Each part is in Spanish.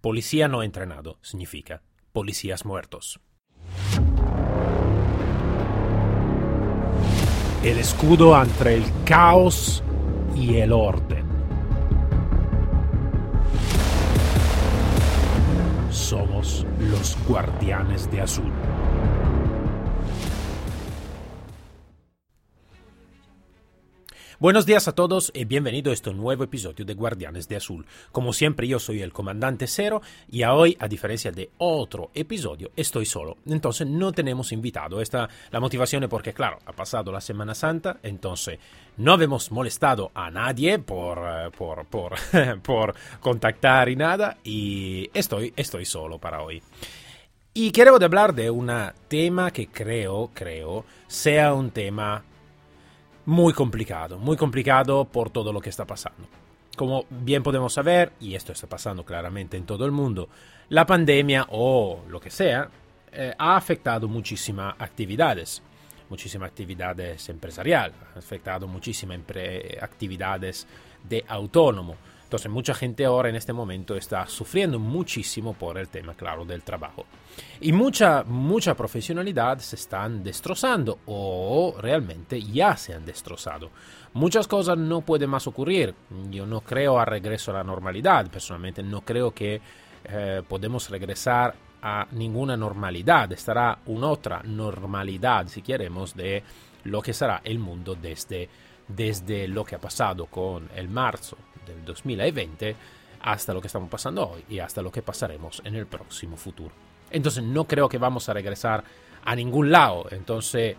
Policía no entrenado significa policías muertos. El escudo entre el caos y el orden. Somos los guardianes de azul. Buenos días a todos y bienvenido a este nuevo episodio de Guardianes de Azul. Como siempre yo soy el comandante Cero y hoy, a diferencia de otro episodio, estoy solo. Entonces no tenemos invitado. Esta la motivación porque, claro, ha pasado la Semana Santa, entonces no hemos molestado a nadie por, eh, por, por, por contactar y nada y estoy, estoy solo para hoy. Y quiero hablar de un tema que creo, creo, sea un tema muy complicado, muy complicado por todo lo que está pasando. Como bien podemos saber, y esto está pasando claramente en todo el mundo, la pandemia o lo que sea eh, ha afectado muchísimas actividades, muchísimas actividades empresariales, ha afectado muchísimas actividades de autónomo. Entonces mucha gente ahora en este momento está sufriendo muchísimo por el tema, claro, del trabajo. Y mucha, mucha profesionalidad se están destrozando o realmente ya se han destrozado. Muchas cosas no pueden más ocurrir. Yo no creo a regreso a la normalidad. Personalmente no creo que eh, podemos regresar a ninguna normalidad. Estará una otra normalidad, si queremos, de lo que será el mundo desde, desde lo que ha pasado con el marzo del 2020 hasta lo que estamos pasando hoy y hasta lo que pasaremos en el próximo futuro. Entonces no creo que vamos a regresar a ningún lado. Entonces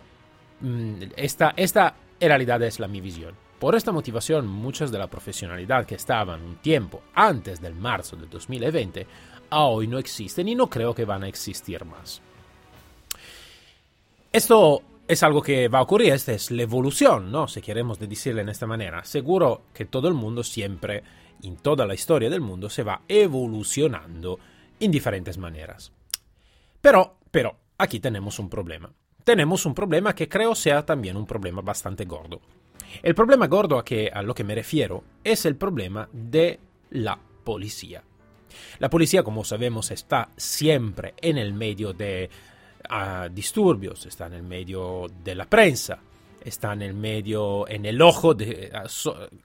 mm, esta, esta en realidad es la mi visión. Por esta motivación, muchas de la profesionalidad que estaban un tiempo antes del marzo del 2020, a hoy no existen y no creo que van a existir más. Esto es algo que va a ocurrir, esta es la evolución, ¿no? Si queremos decirlo en esta manera. Seguro que todo el mundo siempre, en toda la historia del mundo, se va evolucionando en diferentes maneras. Pero, pero, aquí tenemos un problema. Tenemos un problema que creo sea también un problema bastante gordo. El problema gordo a, que, a lo que me refiero es el problema de la policía. La policía, como sabemos, está siempre en el medio de a disturbios, está en el medio de la prensa, está en el medio, en el ojo, de,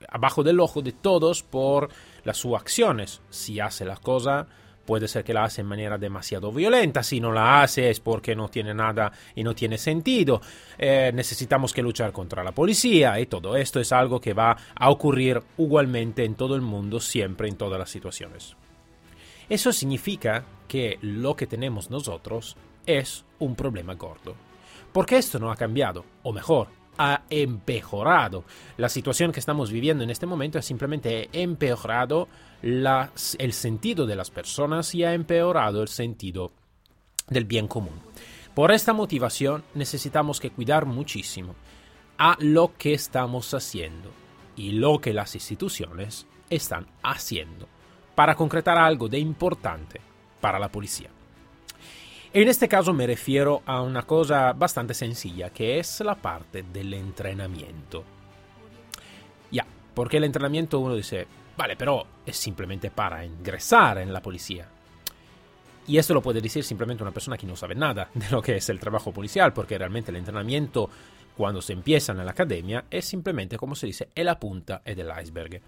abajo del ojo de todos por las sus acciones. Si hace la cosa, puede ser que la hace en manera demasiado violenta, si no la hace es porque no tiene nada y no tiene sentido. Eh, necesitamos que luchar contra la policía y todo esto es algo que va a ocurrir igualmente en todo el mundo, siempre en todas las situaciones. Eso significa que lo que tenemos nosotros es un problema gordo. Porque esto no ha cambiado, o mejor, ha empeorado. La situación que estamos viviendo en este momento ha simplemente empeorado el sentido de las personas y ha empeorado el sentido del bien común. Por esta motivación necesitamos que cuidar muchísimo a lo que estamos haciendo y lo que las instituciones están haciendo para concretar algo de importante para la policía. En este caso me refiero a una cosa bastante sencilla, que es la parte del entrenamiento. Ya, porque el entrenamiento uno dice, vale, pero es simplemente para ingresar en la policía. Y esto lo puede decir simplemente una persona que no sabe nada de lo que es el trabajo policial, porque realmente el entrenamiento cuando se empieza en la academia es simplemente, como se dice, la punta del iceberg.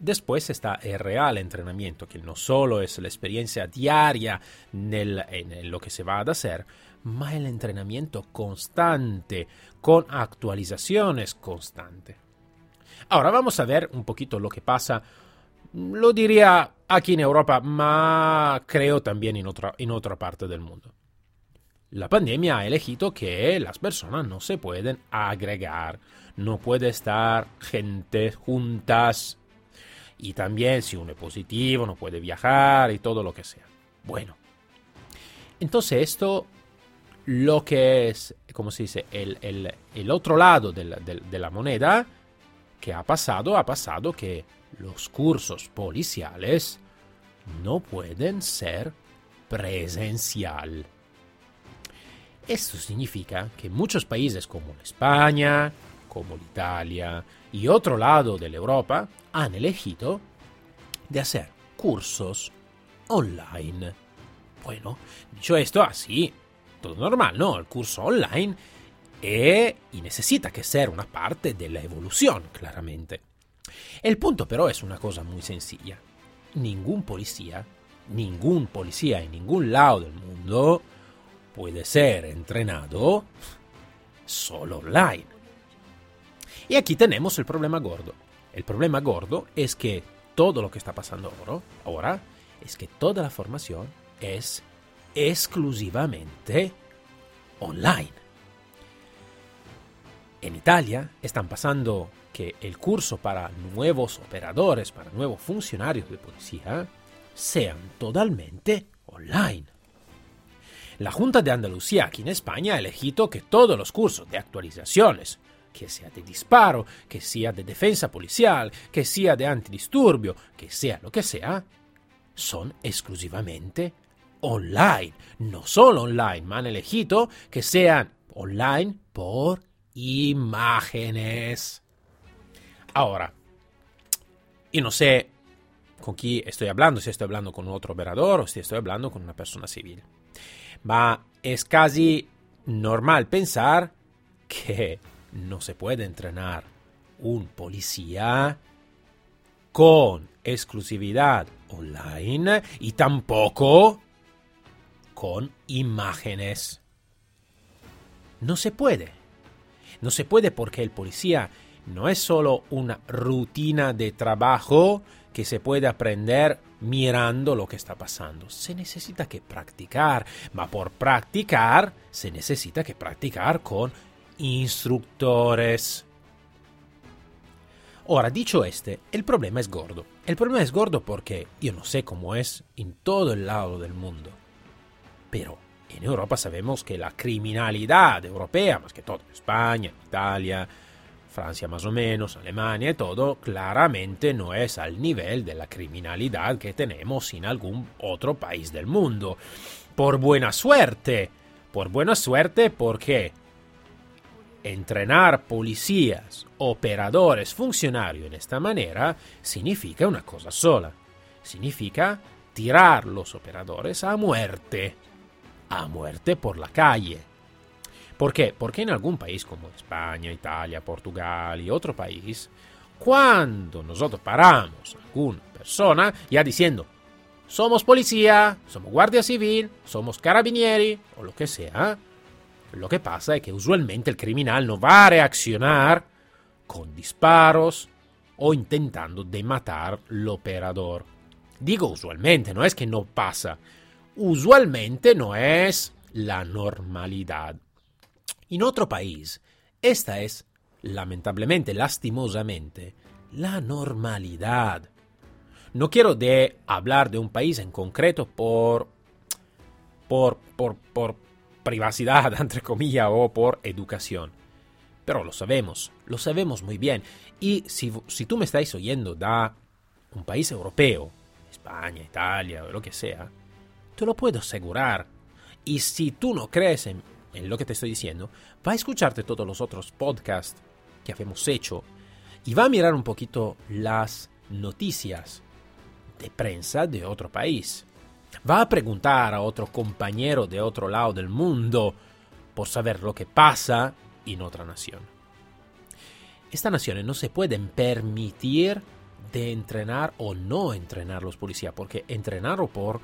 Después está el real entrenamiento, que no solo es la experiencia diaria en lo que se va a hacer, ma el entrenamiento constante, con actualizaciones constantes. Ahora vamos a ver un poquito lo que pasa, lo diría aquí en Europa, ma creo también otra, en otra parte del mundo. La pandemia ha elegido que las personas no se pueden agregar, no puede estar gente juntas y también si uno es positivo no puede viajar y todo lo que sea. Bueno, entonces esto lo que es, como se dice, el, otro lado de la, de la moneda que ha pasado, ha pasado que los cursos policiales no pueden ser presencial. Esto significa que muchos países como España, como Italia y otro lado de Europa han elegido de hacer cursos online. Bueno, dicho esto, así, todo normal, ¿no? El curso online es y necesita que ser una parte de la evolución, claramente. El punto pero es una cosa muy sencilla. Ningún policía, ningún policía en ningún lado del mundo puede ser entrenado solo online. Y aquí tenemos el problema gordo. El problema gordo es que todo lo que está pasando ahora, ahora es que toda la formación es exclusivamente online. En Italia están pasando que el curso para nuevos operadores, para nuevos funcionarios de policía, sean totalmente online. La Junta de Andalucía aquí en España ha elegido que todos los cursos de actualizaciones, que sea de disparo, que sea de defensa policial, que sea de antidisturbio, que sea lo que sea, son exclusivamente online. No solo online, me han elegido que sean online por imágenes. Ahora, yo no sé con quién estoy hablando, si estoy hablando con otro operador o si estoy hablando con una persona civil. Ma es casi normal pensar que no se puede entrenar un policía con exclusividad online y tampoco con imágenes. No se puede. No se puede porque el policía no es solo una rutina de trabajo que se puede aprender mirando lo que está pasando. Se necesita que practicar, ma por practicar se necesita que practicar con instructores. Ahora, dicho este, el problema es gordo. El problema es gordo porque yo no sé cómo es en todo el lado del mundo. Pero en Europa sabemos que la criminalidad europea, más que todo, España, Italia, Francia más o menos, Alemania y todo, claramente no es al nivel de la criminalidad que tenemos en algún otro país del mundo. Por buena suerte. Por buena suerte porque entrenar policías, operadores, funcionarios en esta manera significa una cosa sola. Significa tirar los operadores a muerte. A muerte por la calle. ¿Por qué? Porque en algún país como España, Italia, Portugal y otro país, cuando nosotros paramos a alguna persona ya diciendo, somos policía, somos guardia civil, somos carabinieri o lo que sea, lo que pasa es que usualmente el criminal no va a reaccionar con disparos o intentando de matar al operador. Digo usualmente, no es que no pasa. Usualmente no es la normalidad. En otro país, esta es, lamentablemente, lastimosamente, la normalidad. No quiero de hablar de un país en concreto por, por, por, por privacidad, entre comillas, o por educación. Pero lo sabemos, lo sabemos muy bien. Y si, si tú me estáis oyendo da un país europeo, España, Italia o lo que sea, te lo puedo asegurar. Y si tú no crees en, en lo que te estoy diciendo, va a escucharte todos los otros podcasts que hemos hecho y va a mirar un poquito las noticias de prensa de otro país. Va a preguntar a otro compañero de otro lado del mundo por saber lo que pasa en otra nación. Estas naciones no se pueden permitir de entrenar o no entrenar los policías, porque entrenar por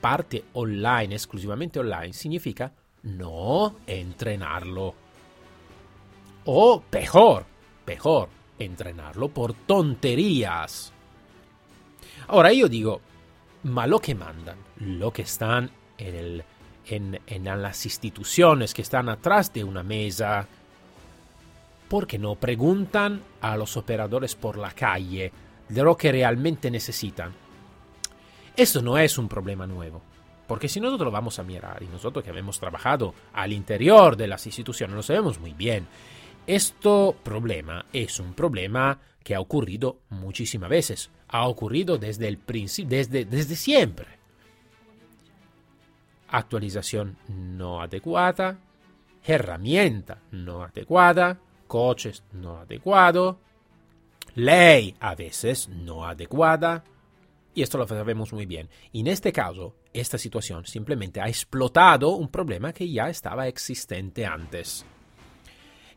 parte online, exclusivamente online, significa no entrenarlo. O peor, peor, entrenarlo por tonterías. Ahora yo digo, ma lo que mandan, lo que están en, en, en las instituciones que están atrás de una mesa, ¿por qué no preguntan a los operadores por la calle de lo que realmente necesitan? Esto no es un problema nuevo, porque si nosotros lo vamos a mirar, y nosotros que hemos trabajado al interior de las instituciones lo sabemos muy bien, este problema es un problema que ha ocurrido muchísimas veces ha ocurrido desde el principio, desde, desde siempre. Actualización no adecuada, herramienta no adecuada, coches no adecuado, ley a veces no adecuada, Y esto lo sabemos muy bien. En este caso, esta situación simplemente ha explotado un problema que ya estaba existente antes.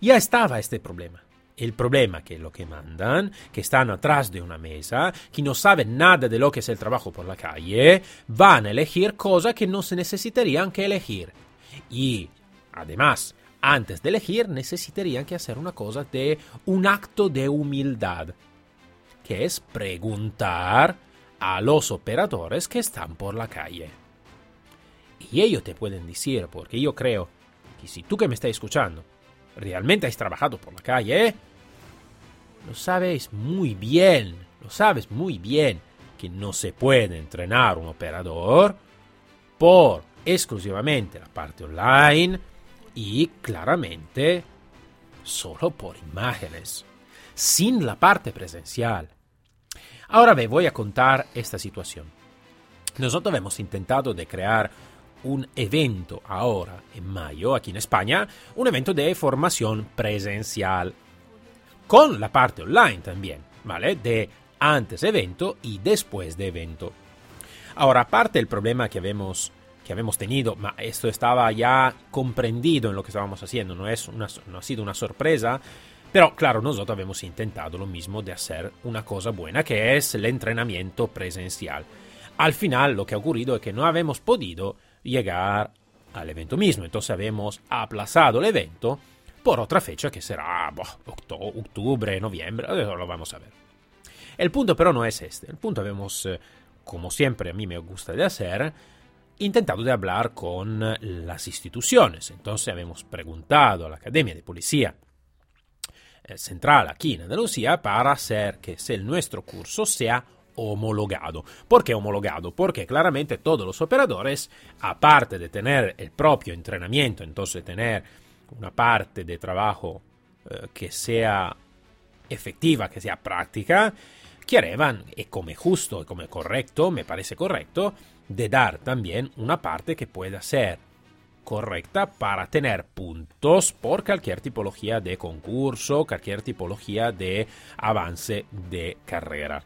Ya estaba este problema. El problema que lo que mandan, que están atrás de una mesa, que no saben nada de lo que es el trabajo por la calle, van a elegir cosas que no se necesitarían que elegir. Y, además, antes de elegir, necesitarían que hacer una cosa de un acto de humildad, que es preguntar a los operadores que están por la calle. Y ellos te pueden decir, porque yo creo que si tú que me estás escuchando realmente has trabajado por la calle, lo sabes muy bien, lo sabes muy bien que no se puede entrenar un operador por exclusivamente la parte online y claramente solo por imágenes, sin la parte presencial. Ahora me voy a contar esta situación. Nosotros hemos intentado de crear un evento ahora, en mayo, aquí en España, un evento de formación presencial, con la parte online también, ¿vale? De antes evento y después de evento. Ahora, aparte del problema que habemos, que habemos tenido, ma esto estaba ya comprendido en lo que estábamos haciendo, no, es una, no ha sido una sorpresa, pero claro, nosotros hemos intentado lo mismo de hacer una cosa buena, que es el entrenamiento presencial. Al final lo que ha ocurrido es que no habemos podido llegar al evento mismo, entonces habemos aplazado el evento por otra fecha que será octubre, noviembre, lo vamos a ver. El punto pero no es este, el punto habemos, eh, como siempre a mí me gusta de hacer, intentado de hablar con las instituciones, entonces habemos preguntado a la Academia de Policía eh, central aquí en Andalucía para hacer que el nuestro curso sea homologado. ¿Por qué homologado? Porque claramente todos los operadores, aparte de tener el propio entrenamiento, entonces tener una parte de trabajo eh, que sea efectiva, que sea práctica, querían, y como justo y como correcto, me parece correcto, de dar también una parte que pueda ser correcta para tener puntos por cualquier tipología de concurso, cualquier tipología de avance de carrera.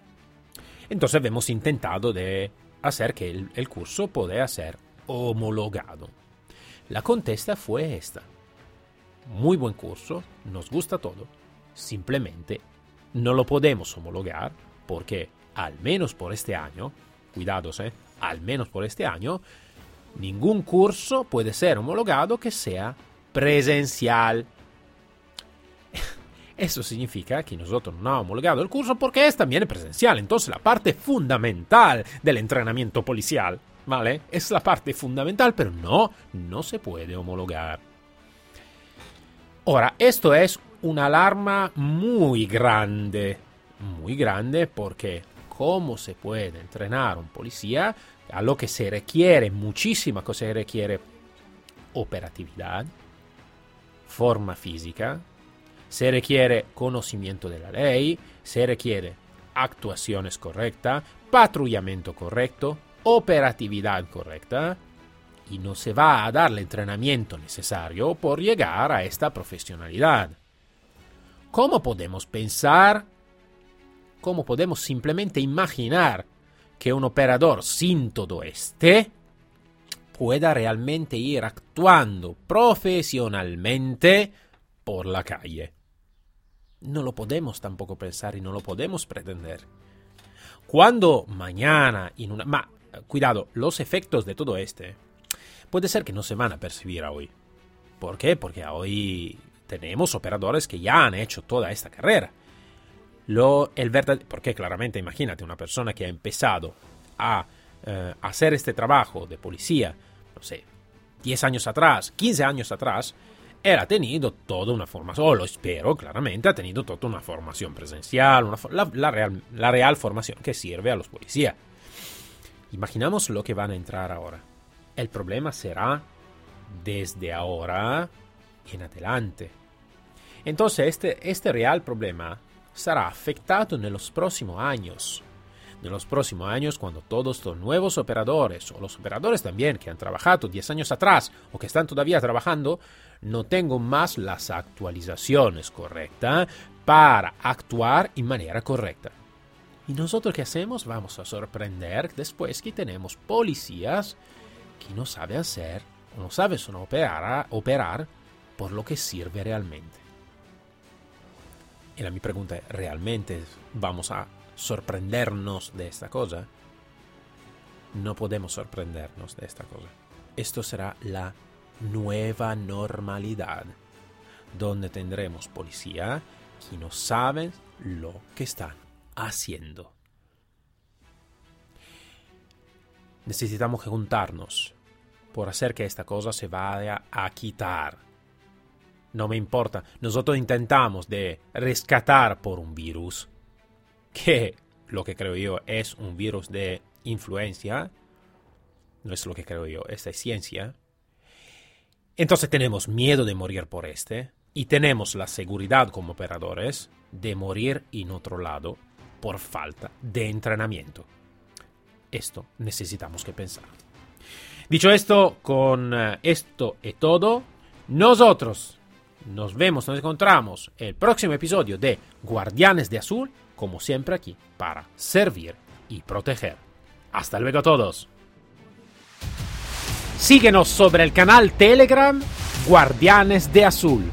Entonces hemos intentado de hacer que el, curso pueda ser homologado. La contesta fue esta. Muy buen curso, nos gusta todo, simplemente no lo podemos homologar porque al menos por este año, cuidados, eh, al menos por este año, Ningún curso puede ser homologado que sea presencial. Eso significa que nosotros no hemos homologado el curso porque es también presencial. Entonces la parte fundamental del entrenamiento policial, ¿vale? Es la parte fundamental, pero no, no se puede homologar. Ahora, esto es una alarma muy grande. Muy grande porque ¿cómo se puede entrenar un policía a lo que se requiere, muchísima cosa se requiere, operatividad, forma física, se requiere conocimiento de la ley, se requiere actuaciones correctas, patrullamiento correcto, operatividad correcta, y no se va a dar el entrenamiento necesario por llegar a esta profesionalidad. ¿Cómo podemos pensar? ¿Cómo podemos simplemente imaginar que un operador sin todo este pueda realmente ir actuando profesionalmente por la calle. No lo podemos tampoco pensar y no lo podemos pretender. Cuando mañana en una... Ma, cuidado, los efectos de todo este puede ser que no se van a percibir hoy. ¿Por qué? Porque hoy tenemos operadores que ya han hecho toda esta carrera lo, el porque claramente imagínate una persona que ha empezado a eh, hacer este trabajo de policía, no sé, 10 años atrás, 15 años atrás, él ha tenido toda una formación, o lo espero claramente, ha tenido toda una formación presencial, la, real, la real formación que sirve a los policías. Imaginamos lo que van a entrar ahora. El problema será desde ahora en adelante. Entonces, este, este real problema será afectado en los próximos años. En los próximos años, cuando todos los nuevos operadores, o los operadores también que han trabajado 10 años atrás o que están todavía trabajando, no tengan más las actualizaciones correctas para actuar en manera correcta. ¿Y nosotros qué hacemos? Vamos a sorprender después que tenemos policías que no saben hacer o no saben operar, operar por lo que sirve realmente. Y la mi pregunta es, ¿realmente vamos a sorprendernos de esta cosa? No podemos sorprendernos de esta cosa. Esto será la nueva normalidad, donde tendremos policía que no saben lo que están haciendo. Necesitamos juntarnos por hacer que esta cosa se vaya a quitar. No me importa, nosotros intentamos de rescatar por un virus, que lo que creo yo es un virus de influencia, no es lo que creo yo, esta es ciencia. Entonces tenemos miedo de morir por este y tenemos la seguridad como operadores de morir en otro lado por falta de entrenamiento. Esto necesitamos que pensar. Dicho esto, con eh, esto y todo, nosotros nos vemos, nos encontramos el próximo episodio de Guardianes de Azul, como siempre aquí, para servir y proteger. Hasta luego todos. Síguenos sobre el canal Telegram Guardianes de Azul